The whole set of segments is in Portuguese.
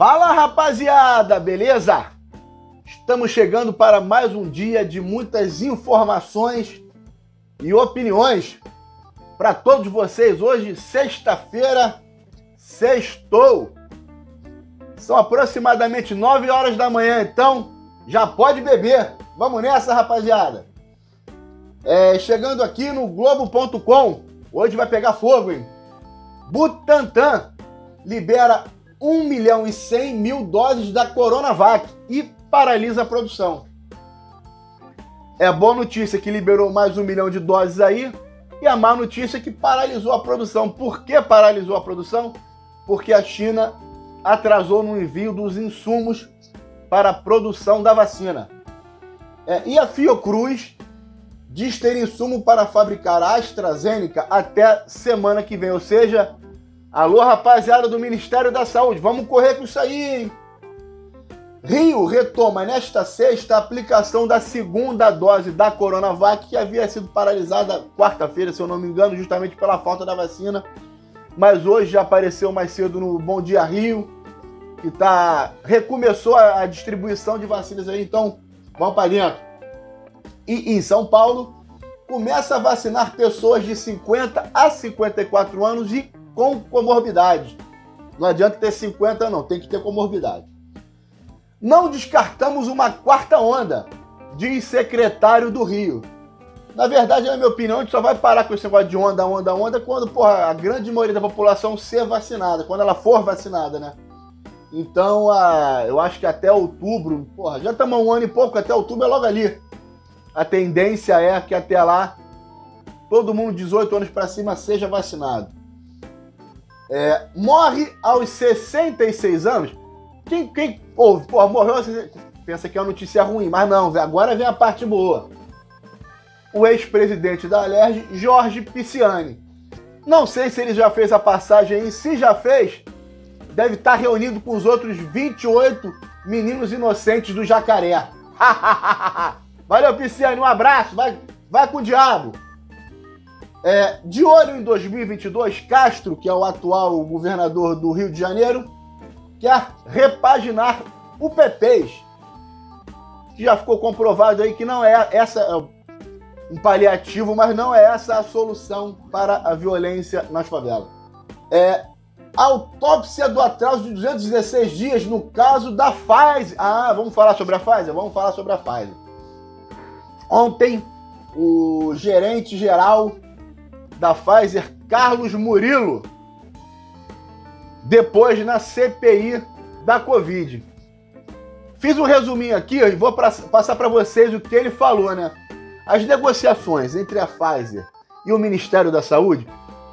Fala rapaziada, beleza? Estamos chegando para mais um dia de muitas informações e opiniões para todos vocês. Hoje, sexta-feira, sextou. São aproximadamente 9 horas da manhã, então já pode beber. Vamos nessa, rapaziada. É, chegando aqui no Globo.com, hoje vai pegar fogo, hein? Butantan libera 1 milhão e 100 mil doses da Coronavac e paralisa a produção. É boa notícia que liberou mais um milhão de doses aí, e a má notícia que paralisou a produção. Por que paralisou a produção? Porque a China atrasou no envio dos insumos para a produção da vacina. É, e a Fiocruz diz ter insumo para fabricar a AstraZeneca até semana que vem, ou seja, Alô, rapaziada do Ministério da Saúde, vamos correr com isso aí, hein? Rio retoma nesta sexta a aplicação da segunda dose da Coronavac, que havia sido paralisada quarta-feira, se eu não me engano, justamente pela falta da vacina. Mas hoje já apareceu mais cedo no Bom Dia Rio, que tá recomeçou a, distribuição de vacinas aí, então vamos para dentro. E em São Paulo, começa a vacinar pessoas de 50 a 54 anos e com comorbidade. Não adianta ter 50, não, tem que ter comorbidade. Não descartamos uma quarta onda, diz secretário do Rio. Na verdade, na minha opinião, a gente só vai parar com esse negócio de onda, onda, onda quando porra, a grande maioria da população ser vacinada, quando ela for vacinada, né? Então, a, eu acho que até outubro, porra, já estamos um ano e pouco, até outubro é logo ali. A tendência é que até lá todo mundo 18 anos para cima seja vacinado. É, morre aos 66 anos. Quem, quem pô, morreu aos pensa que é uma notícia ruim, mas não, agora vem a parte boa. O ex-presidente da Alerj, Jorge Pisciani. Não sei se ele já fez a passagem aí, se já fez, deve estar reunido com os outros 28 meninos inocentes do jacaré. Valeu, Pisciani, um abraço, vai, vai com o diabo. É, de olho em 2022, Castro, que é o atual governador do Rio de Janeiro, quer repaginar o PPs. Já ficou comprovado aí que não é essa é um paliativo, mas não é essa a solução para a violência nas favelas. É, autópsia do atraso de 216 dias no caso da Pfizer. Ah, vamos falar sobre a Pfizer? Vamos falar sobre a Pfizer. Ontem, o gerente geral da Pfizer, Carlos Murilo, depois na CPI da Covid. Fiz um resuminho aqui e vou passar para vocês o que ele falou, né? As negociações entre a Pfizer e o Ministério da Saúde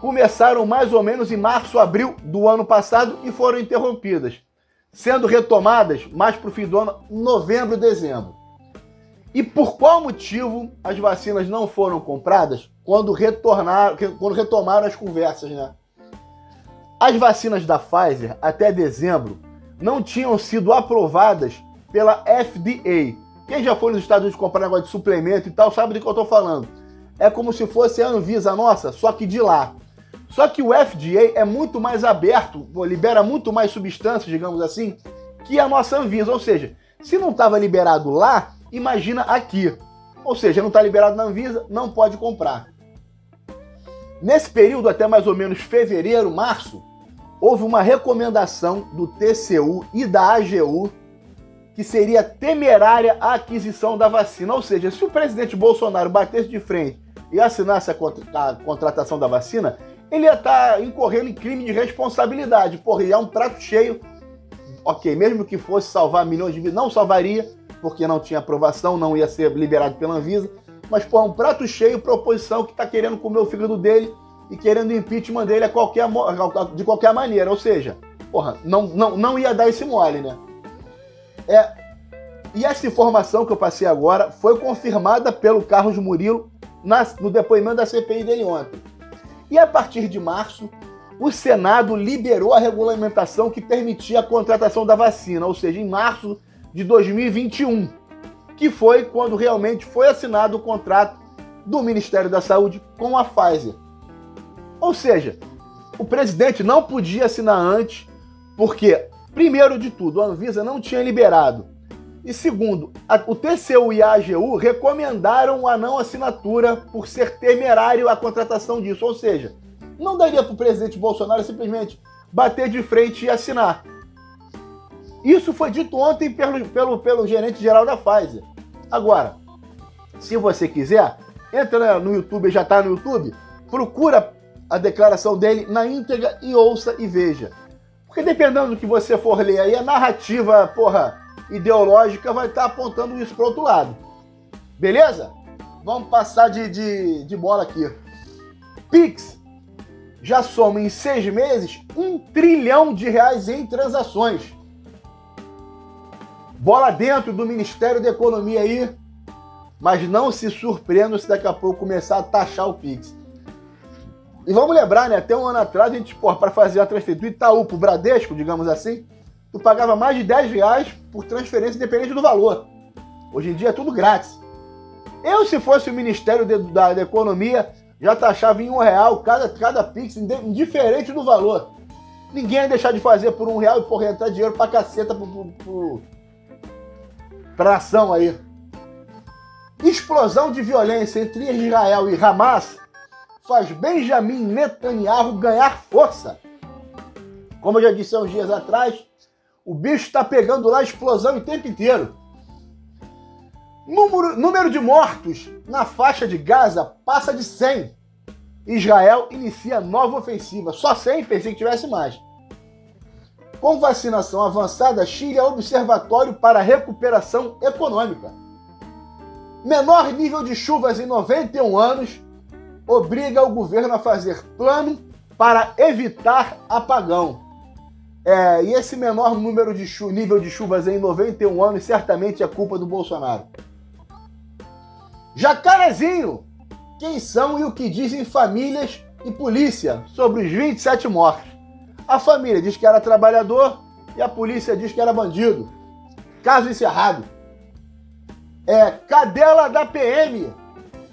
começaram mais ou menos em março, abril do ano passado e foram interrompidas, sendo retomadas mais para o fim do ano, novembro, dezembro. E por qual motivo as vacinas não foram compradas quando, retornaram, quando retomaram as conversas, né? As vacinas da Pfizer até dezembro não tinham sido aprovadas pela FDA. Quem já foi nos Estados Unidos comprar negócio de suplemento e tal sabe do que eu estou falando. É como se fosse a Anvisa nossa, só que de lá. Só que o FDA é muito mais aberto, libera muito mais substâncias, digamos assim, que a nossa Anvisa. Ou seja, se não estava liberado lá, imagina aqui. Ou seja, não está liberado na Anvisa, não pode comprar. Nesse período, até mais ou menos fevereiro, março, houve uma recomendação do TCU e da AGU que seria temerária a aquisição da vacina. Ou seja, se o presidente Bolsonaro batesse de frente e assinasse a, contratação da vacina, ele ia estar tá incorrendo em crime de responsabilidade. Porra, é um prato cheio. Ok, mesmo que fosse salvar milhões de vidas, não salvaria, porque não tinha aprovação, não ia ser liberado pela Anvisa. Mas, porra, um prato cheio para oposição que está querendo comer o fígado dele e querendo o impeachment dele a qualquer, de qualquer maneira. Ou seja, porra, não, não, não ia dar esse mole, né? É, e essa informação que eu passei agora foi confirmada pelo Carlos Murilo na, no depoimento da CPI dele ontem. E a partir de março, o Senado liberou a regulamentação que permitia a contratação da vacina, ou seja, em março de 2021, que foi quando realmente foi assinado o contrato do Ministério da Saúde com a Pfizer. Ou seja, o presidente não podia assinar antes, porque primeiro de tudo, a Anvisa não tinha liberado. E segundo, a, o TCU e a AGU recomendaram a não assinatura por ser temerário a contratação disso. Ou seja, não daria para o presidente Bolsonaro simplesmente bater de frente e assinar. Isso foi dito ontem pelo, pelo, pelo gerente geral da Pfizer. Agora, se você quiser, entra no YouTube, já está no YouTube, procura a declaração dele na íntegra e ouça e veja. Porque dependendo do que você for ler aí, a narrativa, porra, ideológica vai estar tá apontando isso para outro lado. Beleza? Vamos passar de, de, de bola aqui. Pix já soma em seis meses um trilhão de reais em transações. Bola dentro do Ministério da Economia aí, mas não se surpreenda se daqui a pouco começar a taxar o Pix. E vamos lembrar, né? Até um ano atrás, a gente, para fazer a transferência do Itaú pro Bradesco, digamos assim, tu pagava mais de 10 reais por transferência, independente do valor. Hoje em dia é tudo grátis. Eu, se fosse o Ministério de, da, da, Economia, já taxava em um real cada, cada Pix, indiferente do valor. Ninguém ia deixar de fazer por um real e, porra, entrar dinheiro pra caceta pro, pro, pro, pra ação aí. Explosão de violência entre Israel e Hamas faz Benjamin Netanyahu ganhar força. Como eu já disse há uns dias atrás, o bicho está pegando lá explosão o tempo inteiro. Número, número de mortos na faixa de Gaza passa de 100. Israel inicia nova ofensiva. Só 100, pensei que tivesse mais. Com vacinação avançada, Chile é observatório para recuperação econômica. Menor nível de chuvas em 91 anos obriga o governo a fazer plano para evitar apagão. É, e esse menor número de nível de chuvas em 91 anos certamente é culpa do Bolsonaro. Jacarezinho! Quem são e o que dizem famílias e polícia sobre os 27 mortos? A família diz que era trabalhador e a polícia diz que era bandido. Caso encerrado. É, cadela da PM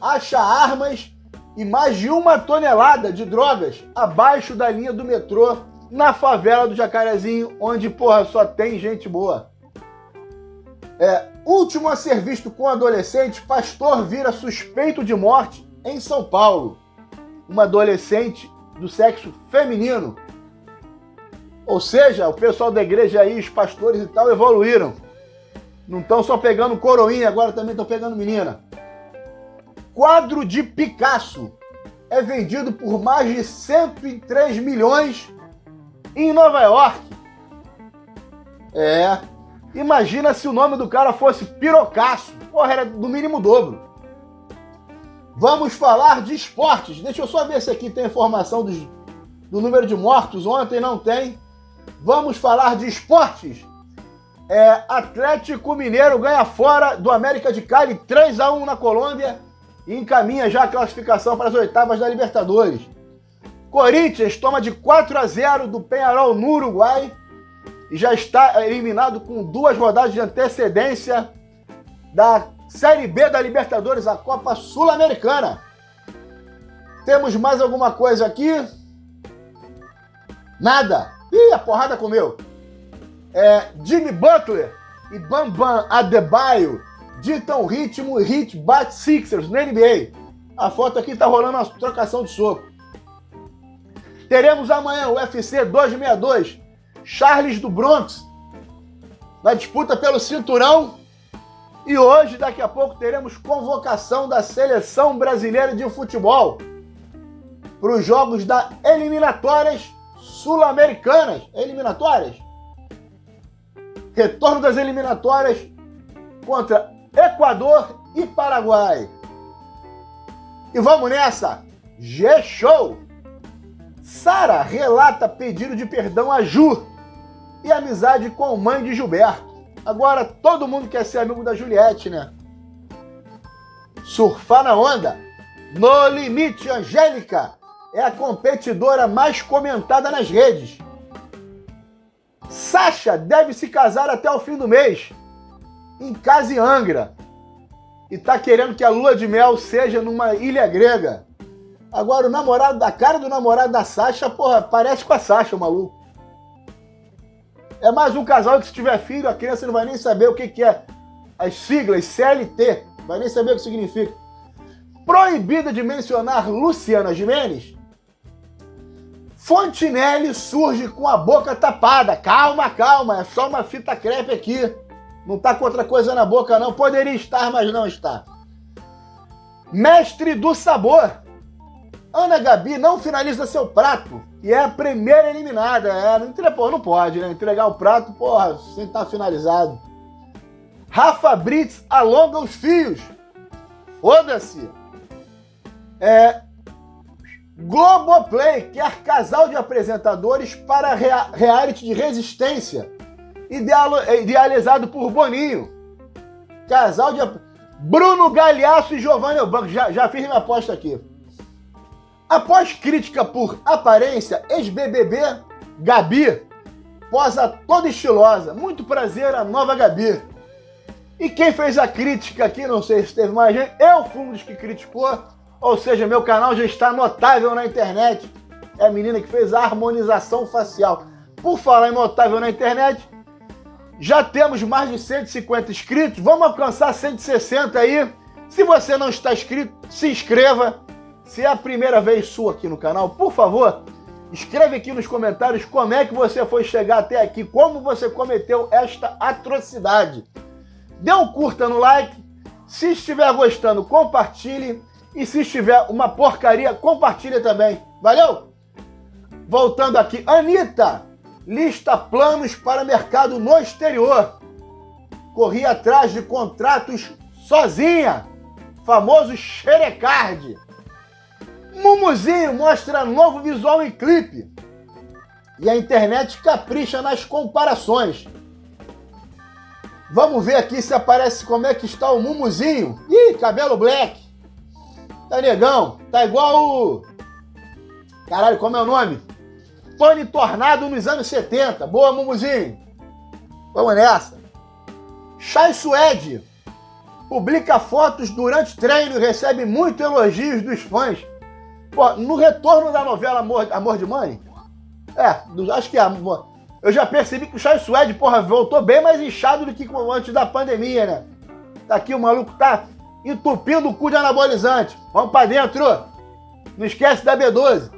acha armas e mais de uma tonelada de drogas abaixo da linha do metrô na favela do Jacarezinho, onde, porra, só tem gente boa. É, último a ser visto com adolescente, pastor vira suspeito de morte em São Paulo. Uma adolescente do sexo feminino. Ou seja, o pessoal da igreja aí, os pastores e tal, evoluíram. Não estão só pegando coroinha, agora também estão pegando menina. Quadro de Picasso é vendido por mais de 103 milhões em Nova York. É. Imagina se o nome do cara fosse Pirocaço. Porra, era do mínimo dobro. Vamos falar de esportes. Deixa eu só ver se aqui tem informação dos, do número de mortos. Ontem não tem. Vamos falar de esportes. É, Atlético Mineiro ganha fora do América de Cali 3 a 1 na Colômbia e encaminha já a classificação para as oitavas da Libertadores. Corinthians toma de 4 a 0 do Penharol no Uruguai e já está eliminado com duas rodadas de antecedência da Série B da Libertadores, a Copa Sul-Americana. Temos mais alguma coisa aqui? Nada. Ih, a porrada comeu. É, Jimmy Butler e Bambam Adebayo ditam ritmo e hit bate Sixers no NBA. A foto aqui tá rolando uma trocação de soco. Teremos amanhã o UFC 262, Charles do Bronx, na disputa pelo cinturão. E hoje, daqui a pouco, teremos convocação da seleção brasileira de futebol para os jogos da eliminatórias sul-americanas. Eliminatórias? Retorno das eliminatórias contra Equador e Paraguai. E vamos nessa! G-Show! Sara relata pedido de perdão a Ju e amizade com a mãe de Gilberto. Agora todo mundo quer ser amigo da Juliette, né? Surfar na onda. No limite, Angélica é a competidora mais comentada nas redes. Sasha deve se casar até o fim do mês, em casa em Angra, e tá querendo que a lua de mel seja numa ilha grega. Agora, o namorado da cara do namorado da Sasha, porra, parece com a Sasha, o maluco. É mais um casal que se tiver filho, a criança não vai nem saber o que, que é as siglas CLT, vai nem saber o que significa. Proibida de mencionar Luciana Gimenez, Fontinelli surge com a boca tapada. Calma, calma, é só uma fita crepe aqui. Não tá com outra coisa na boca, não. Poderia estar, mas não está. Mestre do sabor. Ana Gabi não finaliza seu prato e é a primeira eliminada. É, não, entrega, não pode, né? Entregar o prato, porra, sem estar tá finalizado. Rafa Brits alonga os fios. Foda-se. É, Globoplay quer casal de apresentadores para rea reality de resistência, idealizado por Boninho. Casal de. Bruno Galhaço e Giovanni Banco. Já, já fiz minha aposta aqui. Após crítica por aparência, ex-BBB Gabi posa toda estilosa. Muito prazer, a nova Gabi. E quem fez a crítica aqui, não sei se teve mais gente, eu fui um dos que criticou ou seja, meu canal já está notável na internet. É a menina que fez a harmonização facial. Por falar em notável na internet, já temos mais de 150 inscritos. Vamos alcançar 160 aí. Se você não está inscrito, se inscreva. Se é a primeira vez sua aqui no canal, por favor, escreve aqui nos comentários como é que você foi chegar até aqui, como você cometeu esta atrocidade. Dê um curta no like. Se estiver gostando, compartilhe. E se estiver uma porcaria, compartilha também. Valeu? Voltando aqui, Anitta lista planos para mercado no exterior. Corri atrás de contratos sozinha. Famoso xerecard. Mumuzinho mostra novo visual em clipe. E a internet capricha nas comparações. Vamos ver aqui se aparece como é que está o Mumuzinho. Ih, cabelo black. Tá negão, tá igual o. Caralho, como é o nome? Tony Tornado nos anos 70. Boa, Mumuzinho. Vamos nessa. Chai Suede publica fotos durante treino e recebe muitos elogios dos fãs. Pô, no retorno da novela Amor, Amor de Mãe, é, acho que é. Eu já percebi que o Chai Suede, porra, voltou bem mais inchado do que antes da pandemia, né? Tá aqui, o maluco tá entupindo o cu de anabolizante. Vamos para dentro. Não esquece da B12.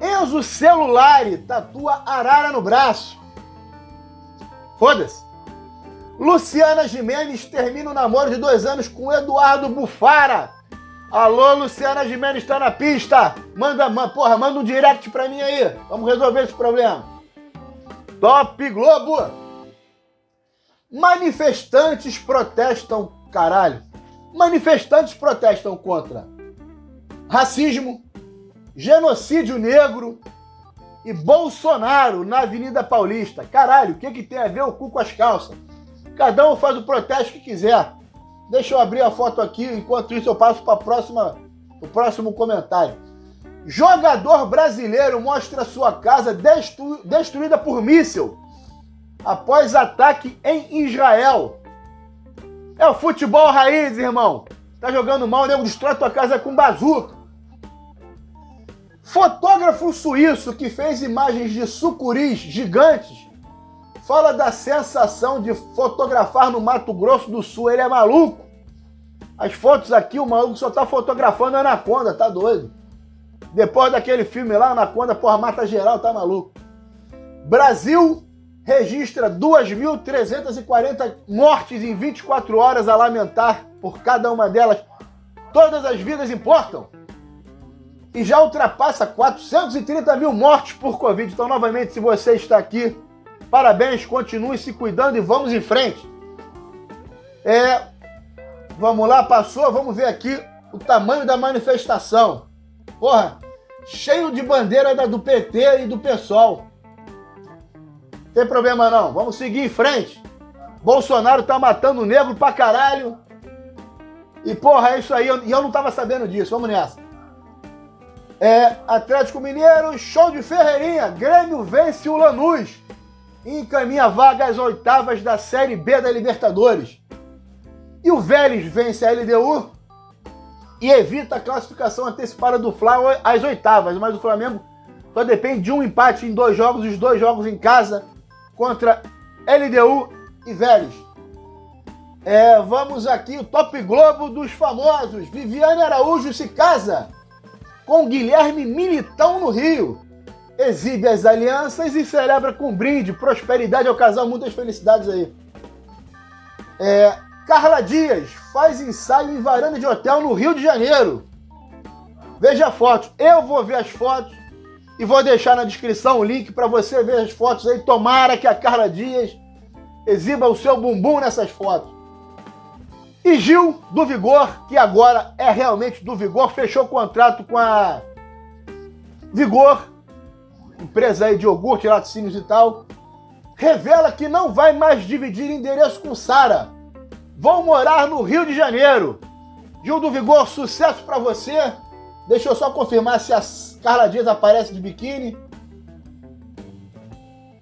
Enzo Celulari tatua arara no braço. Foda-se. Luciana Jimenez termina o namoro de dois anos com Eduardo Bufara. Alô, Luciana Jimenez está na pista. Manda, man, porra, manda um direct pra mim aí. Vamos resolver esse problema. Top Globo. Manifestantes protestam, caralho manifestantes protestam contra racismo, genocídio negro e Bolsonaro na Avenida Paulista. Caralho, o que, que tem a ver o cu com as calças? Cada um faz o protesto que quiser. Deixa eu abrir a foto aqui, enquanto isso eu passo para o próximo comentário. Jogador brasileiro mostra sua casa destru, destruída por míssil após ataque em Israel. É o futebol raiz, irmão. Tá jogando mal, nego destrói tua casa com bazuca. Fotógrafo suíço que fez imagens de sucuris gigantes fala da sensação de fotografar no Mato Grosso do Sul. Ele é maluco. As fotos aqui, o maluco só tá fotografando a Anaconda, tá doido. Depois daquele filme lá, Anaconda, porra, mata geral, tá maluco. Brasil registra 2.340 mortes em 24 horas a lamentar por cada uma delas. Todas as vidas importam. E já ultrapassa 430 mil mortes por Covid. Então, novamente, se você está aqui, parabéns, continue se cuidando e vamos em frente. É, vamos lá, passou, vamos ver aqui o tamanho da manifestação. Porra, cheio de bandeira do PT e do PSOL. Tem problema não, vamos seguir em frente. Bolsonaro tá matando negro pra caralho. E porra, é isso aí, e eu, não tava sabendo disso, vamos nessa. É, Atlético Mineiro, show de Ferreirinha, Grêmio vence o Lanús e encaminha vaga às oitavas da Série B da Libertadores. E o Vélez vence a LDU e evita a classificação antecipada do Flamengo às oitavas, mas o Flamengo só depende de um empate em dois jogos, os dois jogos em casa contra LDU e Vélez. É, vamos aqui, o Top Globo dos famosos. Viviane Araújo se casa com Guilherme Militão no Rio. Exibe as alianças e celebra com brinde, prosperidade ao casal, muitas felicidades aí. É, Carla Dias faz ensaio em varanda de hotel no Rio de Janeiro. Veja fotos. Eu vou ver as fotos e vou deixar na descrição o link para você ver as fotos aí. Tomara que a Carla Dias exiba o seu bumbum nessas fotos. E Gil do Vigor, que agora é realmente do Vigor, fechou contrato com a Vigor, empresa aí de iogurte, laticínios e tal, revela que não vai mais dividir endereço com Sara. Vão morar no Rio de Janeiro. Gil do Vigor, sucesso para você. Deixa eu só confirmar se a Carla Dias aparece de biquíni.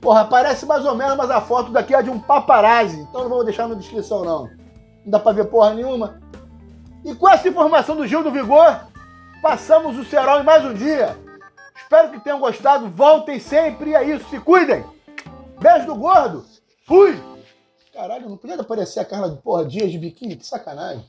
Porra, aparece mais ou menos, mas a foto daqui é de um paparazzi. Então não vou deixar na descrição, não. Não dá pra ver porra nenhuma. E com essa informação do Gil do Vigor, passamos o Serol em mais um dia. Espero que tenham gostado. Voltem sempre. E é isso. Se cuidem. Beijo do gordo. Fui. Caralho, não podia aparecer a Carla de porra Dias de biquíni. Que sacanagem.